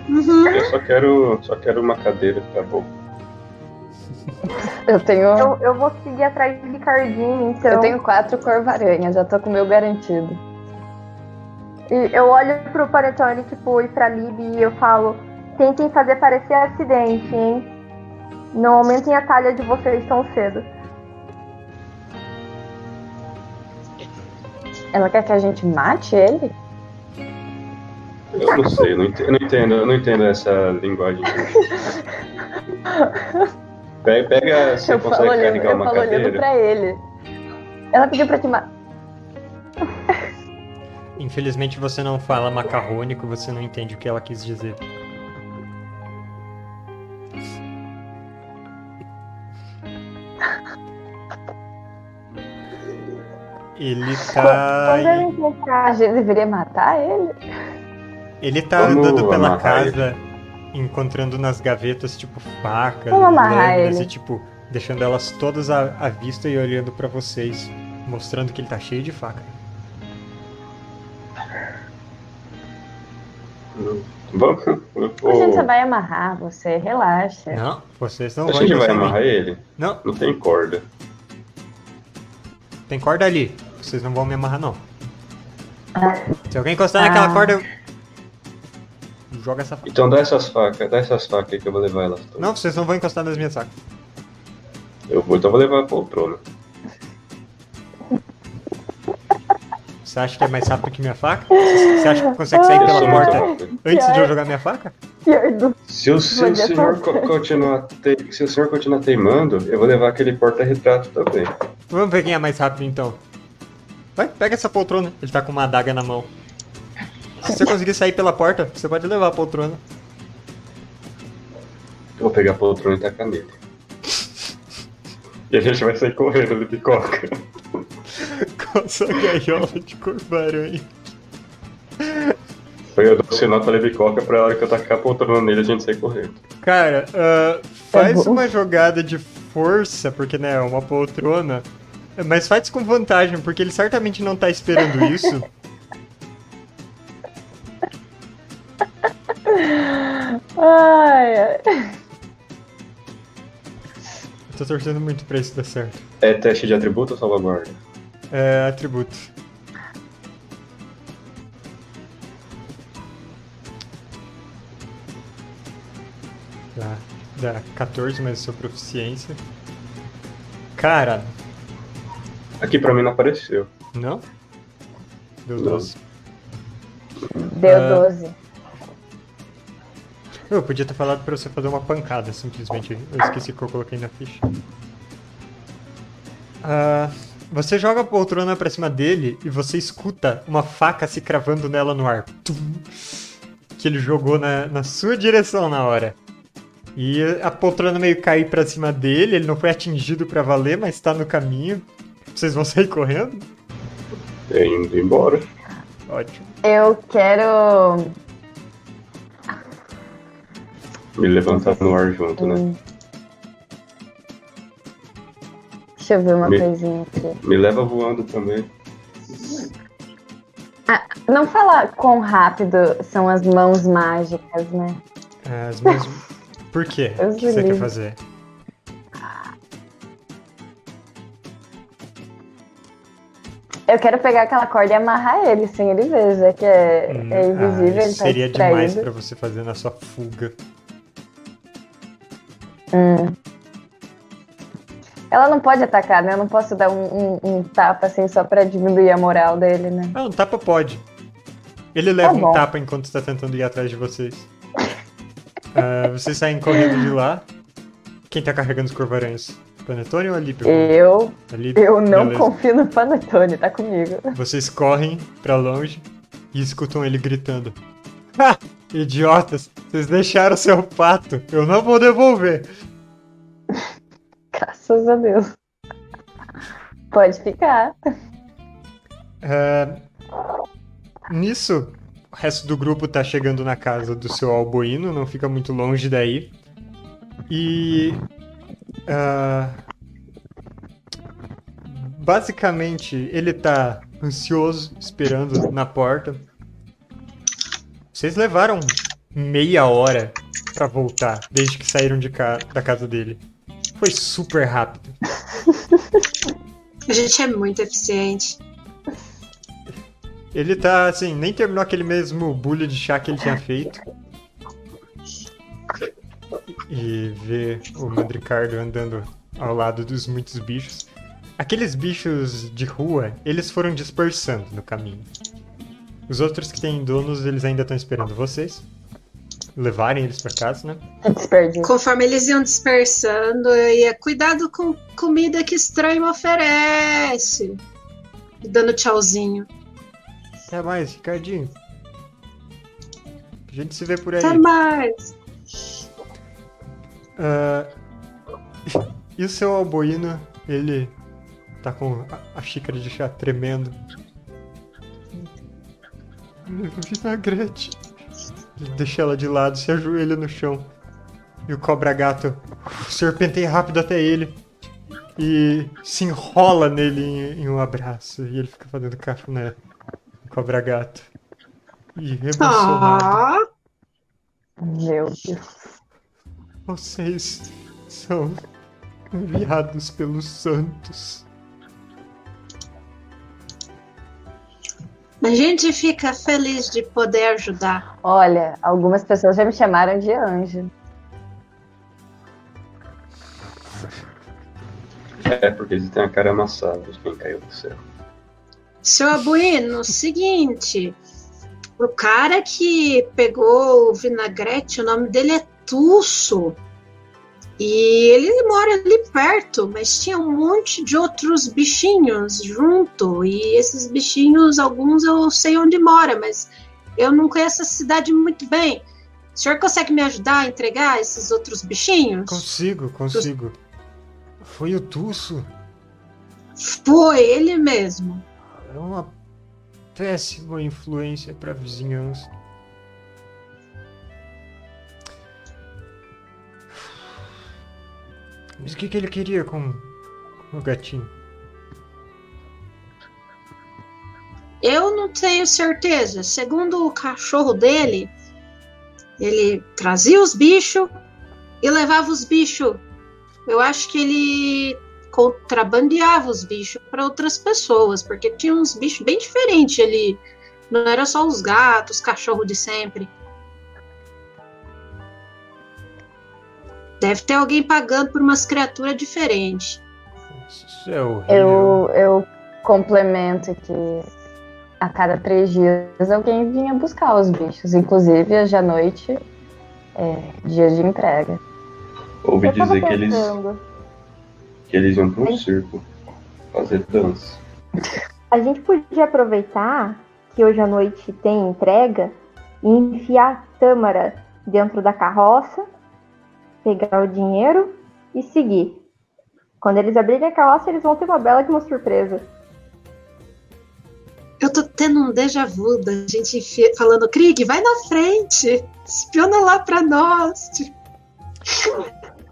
Uhum. Eu só quero, só quero uma cadeira, tá bom. Eu tenho. Eu, eu vou seguir atrás de Ricardinho, então. Eu tenho quatro corvaranhas, já tô com o meu garantido. E eu olho pro Panetone, tipo, e pra Lib e eu falo: tentem fazer parecer acidente, hein? Não aumentem a talha de vocês tão cedo. Ela quer que a gente mate ele? Eu não sei, eu não entendo, eu não entendo, eu não entendo essa linguagem. [laughs] Pega, pega você eu consegue falo olhando, carregar eu uma falo olhando cadeira? pra ele. Ela pediu pra te matar. Infelizmente você não fala macarrônico, você não entende o que ela quis dizer. Ele [laughs] tá. A gente deveria matar ele? Ele tá Vamos andando pela casa, encontrando nas gavetas, tipo, facas, lâminas ele. e, tipo, deixando elas todas à, à vista e olhando pra vocês, mostrando que ele tá cheio de faca. Vamos. A gente só vai amarrar você, relaxa. Não, vocês não a vão gente vai amarrar ele? Não, Não tem corda. tem corda ali. Vocês não vão me amarrar, não. Ah. Se alguém encostar naquela Ah. corda, eu... Joga essa faca. Então dá essas facas, dá essas facas aí que eu vou levar elas todas. Não, vocês não vão encostar nas minhas facas. Eu vou, então eu vou levar a poltrona. Você acha que é mais rápido que minha faca? Você acha que consegue sair pela porta antes de eu jogar minha faca? Se o, se o Podia senhor continuar te- se o senhor continuar teimando, eu vou levar aquele porta-retrato também. Vamos ver quem é mais rápido então. Vai, pega essa poltrona. Ele tá com uma adaga na mão. Se você conseguir sair pela porta, você pode levar a poltrona. Eu vou pegar a poltrona e tacar nele. [laughs] E a gente vai sair correndo de picoca. Com essa gaiola de corpo-aranha. Eu dou sinal pra Lebicoca pra hora que eu tacar a poltrona nele a gente sair correndo. Cara, ah, faz bom. uma jogada de força, porque né, é uma poltrona. Mas faz com vantagem, porque ele certamente não tá esperando [laughs] isso. Ai, ai. Tô torcendo muito pra isso dar certo. É teste de atributo ou salvaguarda? É, atributo. Dá, dá 14 mais a sua proficiência. Cara, Aqui pra mim não apareceu. não? Deu Não. 12. Deu Ah. 12. Eu podia ter falado pra você fazer uma pancada, simplesmente. Eu esqueci que eu coloquei na ficha. Ah, você joga a poltrona pra cima dele e você escuta uma faca se cravando nela no ar. Tum! Que ele jogou na, na sua direção na hora. E a poltrona meio cair pra cima dele, ele não foi atingido pra valer, mas tá no caminho. Vocês vão sair correndo? É indo embora. Ótimo. Eu quero. Me levantar no ar junto, né? Deixa eu ver uma Me- coisinha aqui. Me leva voando também. Não fala quão rápido são as mãos mágicas, né? As minhas... [laughs] Por quê? O que você quer fazer? Eu quero pegar aquela corda e amarrar ele sem ele ver, já que é, Hum, é invisível, ah, ele tá seria demais pra você fazer na sua fuga. Hum. Ela não pode atacar, né? Eu não posso dar um, um- um tapa assim só pra diminuir a moral dele, né? Ah, um tapa pode. Ele leva Tá um tapa enquanto está tentando ir atrás de vocês. [laughs] Ah, vocês saem correndo de lá. Quem tá carregando os corvaranhos? Panetone ou a Lipe? Eu, A Lipe? eu não Beleza. confio no Panetone, tá comigo. Vocês correm pra longe e escutam ele gritando. [laughs] Ha! Idiotas! Vocês deixaram seu pato! Eu não vou devolver! Graças a Deus. Pode ficar. Ah, nisso, o resto do grupo tá chegando na casa do seu alboíno, não fica muito longe daí. E. ah, basicamente, ele tá ansioso, esperando na porta. Vocês levaram meia hora pra voltar, desde que saíram de ca da casa dele. Foi super rápido. A gente é muito eficiente. Ele tá assim, nem terminou aquele mesmo bulho de chá que ele tinha feito. E vê o Mandricardo andando ao lado dos muitos bichos. Aqueles bichos de rua, eles foram dispersando no caminho. Os outros que têm donos, eles ainda estão esperando vocês. Levarem eles pra casa, né? Conforme eles iam dispersando, eu ia cuidado com comida que estranho oferece. E Dando tchauzinho. Até mais, Ricardinho. A gente se vê por aí. Até mais. Ah, e o seu alboíno, ele tá com a, a xícara de chá tremendo. Vinagrete. Deixa ela de lado, se ajoelha no chão. E o cobra gato serpenteia rápido até ele e se enrola nele em, em um abraço. E ele fica fazendo cafuné. Cobra gato. E emocionado. Ah, Meu Deus. Vocês são enviados pelos santos. A gente fica feliz de poder ajudar. Olha, algumas pessoas já me chamaram de anjo. É, porque eles têm a cara amassada de quem caiu do céu. Seu Abuino, seguinte. O cara que pegou o vinagrete, o nome dele é Tusso. E ele mora ali perto, mas tinha um monte de outros bichinhos junto. E esses bichinhos, alguns eu sei onde mora, mas eu não conheço a cidade muito bem. O senhor consegue me ajudar a entregar esses outros bichinhos? Consigo, consigo. Foi o Tusso. Foi ele mesmo. É uma péssima influência pra vizinhança. Mas o que, que ele queria com o gatinho? Eu não tenho certeza. Segundo o cachorro dele, ele trazia os bichos e levava os bichos. Eu acho que ele contrabandeava os bichos para outras pessoas, porque tinha uns bichos bem diferentes ali. Não era só os gatos, cachorro de sempre. Deve ter alguém pagando por umas criaturas diferentes. Isso é horrível. Eu, eu complemento que a cada três dias alguém vinha buscar os bichos. Inclusive, hoje à noite é dia de entrega. Ouvi Eu dizer que eles, que eles iam para um circo fazer dança. A gente podia aproveitar que hoje à noite tem entrega e enfiar a Tâmara dentro da carroça, pegar o dinheiro e seguir. Quando eles abrirem a carroça, eles vão ter uma bela de uma surpresa. Eu tô tendo um déjà vu da gente falando, Krieg, vai na frente, espiona lá pra nós.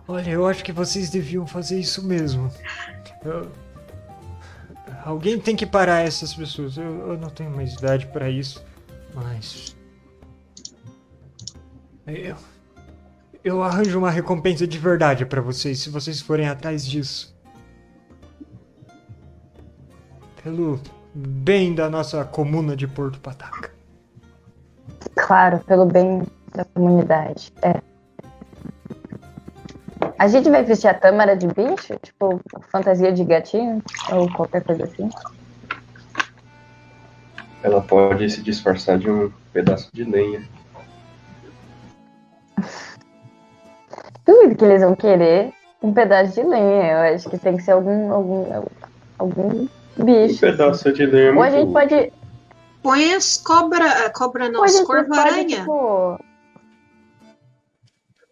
Olha, eu acho que vocês deviam fazer isso mesmo. Eu- Alguém tem que parar essas pessoas. Eu, eu não tenho mais idade pra isso, mas. Eu, eu arranjo uma recompensa de verdade pra vocês se vocês forem atrás disso. Pelo bem da nossa comuna de Porto Pataca. Claro, pelo bem da comunidade. É. A gente vai vestir a tâmara de bicho? Tipo, fantasia de gatinho? Ou qualquer coisa assim? Ela pode se disfarçar de um pedaço de lenha. [laughs] Duvido que eles vão querer um pedaço de lenha. Eu acho que tem que ser algum, algum, algum Um bicho. pedaço de lenha é Ou a gente pode. Põe as cobra, a cobra não, as corvo-aranha. tipo.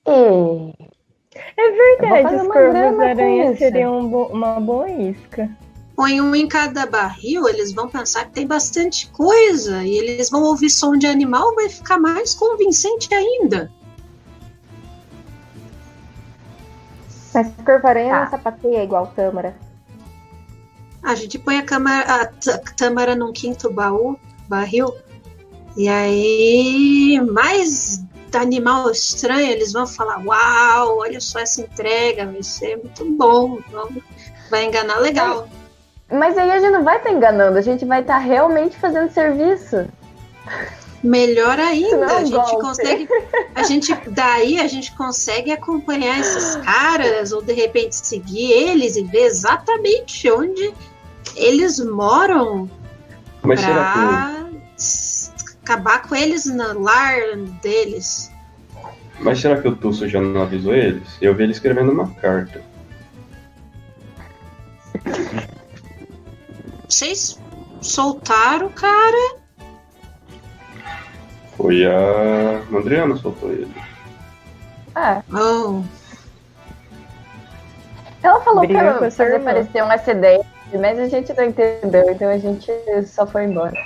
É vou verdade, fazer os uma corvos grana com aranha isso. seriam um bo- uma boa isca. Põe um em cada barril, eles vão pensar que tem bastante coisa. E eles vão ouvir som de animal, vai ficar mais convincente ainda. Mas Corvaranha Tá. não sapateia igual Tâmara. A gente põe a, câmara, a tâmara num quinto baú, barril. E aí, mais animal estranho, eles vão falar: Uau, olha só essa entrega, vai ser muito bom. Vai enganar legal. Mas aí a gente não vai estar enganando, a gente vai estar realmente fazendo serviço. Melhor ainda, Não a gente golpe. consegue. A gente, daí a gente consegue acompanhar esses caras, ou de repente seguir eles e ver exatamente onde eles moram Mas será que. pra acabar com eles no lar deles. Mas será que o Tusso já não avisou eles? Eu vi ele escrevendo uma carta. Vocês soltaram o cara? Foi a. Mandriana soltou ele. Ah, Oh, ela falou Brigou pra com a sua fazer um acidente, mas a gente não entendeu, então a gente só foi embora.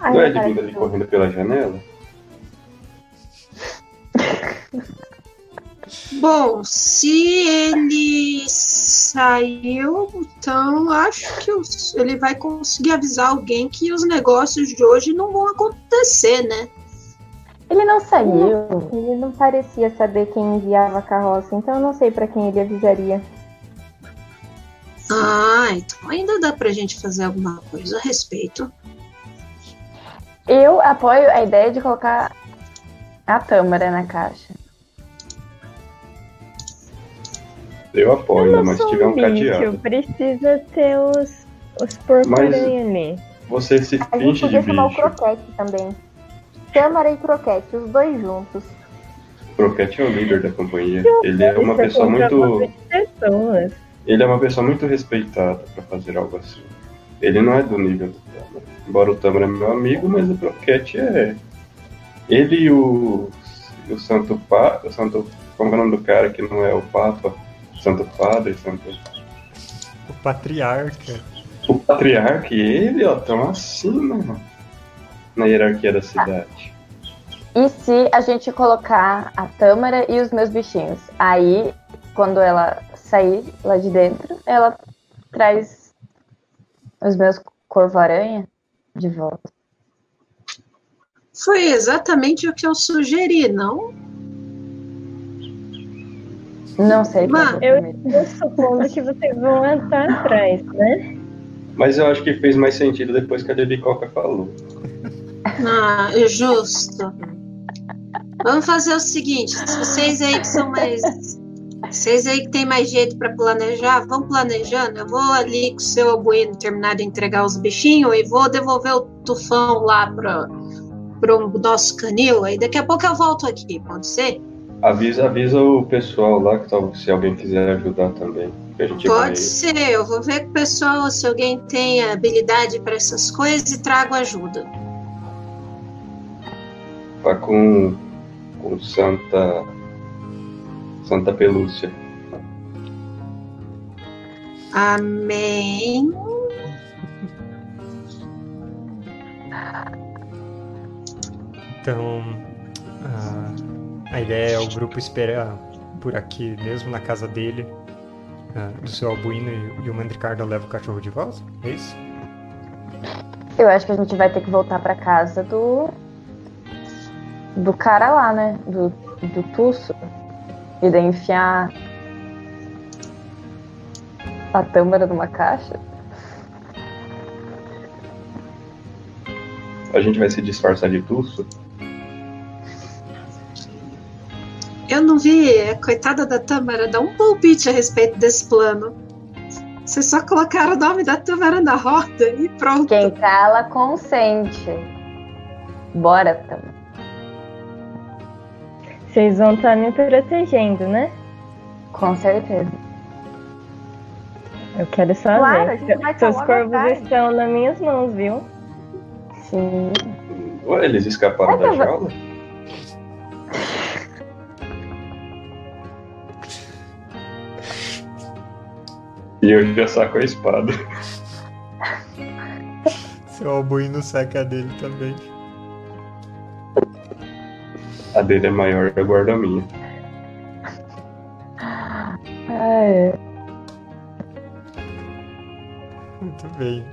Ai, Não é de vindo ali correndo pela janela? [laughs] Bom, se ele saiu, então acho que os- ele vai conseguir avisar alguém que os negócios de hoje não vão acontecer, né? Ele não saiu. Ele não parecia saber quem enviava a carroça, então eu não sei pra quem ele avisaria. Ah, então ainda dá pra gente fazer alguma coisa a respeito. Eu apoio a ideia de colocar a tâmara na caixa. Eu apoio, ainda mais se tiver um bicho, cadeado. Precisa ter os, os porco-aranha ali. Você se A gente finge de chamar o bicho. Croquete também. Tâmara e Croquete, os dois juntos. Croquete é o líder da companhia. Ele é uma pessoa muito. Ele é uma pessoa muito respeitada pra fazer algo assim. Ele não é do nível do Tâmara. Embora o Tâmara é meu amigo, mas o Croquete é. Ele e o. o Santo Pa. O Santo. Como é o nome do cara que não é o Papa? Santo Padre, Santo. O patriarca. O Patriarca e ele, ó, estão acima na hierarquia da cidade. E se a gente colocar a tâmara e os meus bichinhos? Aí, quando ela sair lá de dentro, ela traz os meus corvo-aranha de volta. Foi exatamente o que eu sugeri, não? Não sei. Mano, é o Eu estou supondo que vocês vão estar atrás, né? Mas eu acho que fez mais sentido depois que a Lilicoca falou. Ah, é justo. Vamos fazer o seguinte: se vocês aí que são mais. Vocês aí que tem mais jeito pra planejar, vão planejando. Eu vou ali com o seu Albuino terminar de entregar os bichinhos e vou devolver o tufão lá para pro nosso canil. Aí daqui a pouco eu volto aqui, pode ser? Avisa, avisa o pessoal lá que tal, se alguém quiser ajudar também. Gente vai. Pode ser. Eu vou ver com o pessoal se alguém tem habilidade para essas coisas e trago ajuda. Tá com, com Santa. Santa Pelúcia. Amém. Então, a, a ideia é o grupo esperar por aqui mesmo, na casa dele, ah, do seu albuíno, e, e o Mandricardo leva o cachorro de volta? É isso? Eu acho que a gente vai ter que voltar pra casa do. Do cara lá, né? Do, do Tusso. E daí enfiar. A tâmara numa caixa. A gente vai se disfarçar de Tusso. Eu não vi, a coitada da Tamara, dá um palpite a respeito desse plano. Vocês só colocaram o nome da Tamara na roda e pronto. Quem cala consente. Bora, Tâmara. Vocês vão estar me protegendo, né? Com certeza. Eu quero só Claro, ver. a gente vai Seus corvos estão nas minhas mãos, viu? Sim. Ué, eles escaparam Mas da vou- jaula? E eu já saco a espada. [laughs] Seu albuíno saca dele também. A dele é maior, eu guardo a minha. Ai, Muito bem.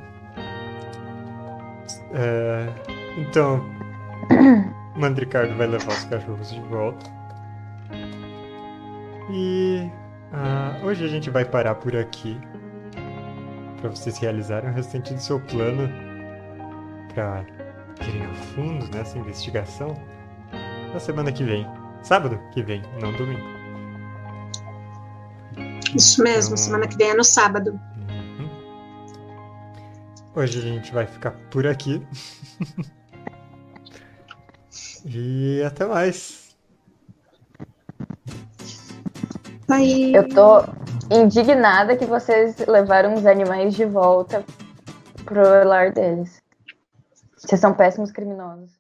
É, então, [coughs] Mandricardo vai levar os cachorros de volta. E ah, hoje a gente vai parar por aqui para vocês realizarem o restante do seu plano para irem a fundo nessa investigação na semana que vem. Sábado que vem, não domingo. Isso mesmo, semana que vem é no sábado. Uhum. Hoje a gente vai ficar por aqui. [laughs] e até mais. Aí. Eu tô indignada que vocês levaram os animais de volta pro lar deles. Vocês são péssimos criminosos.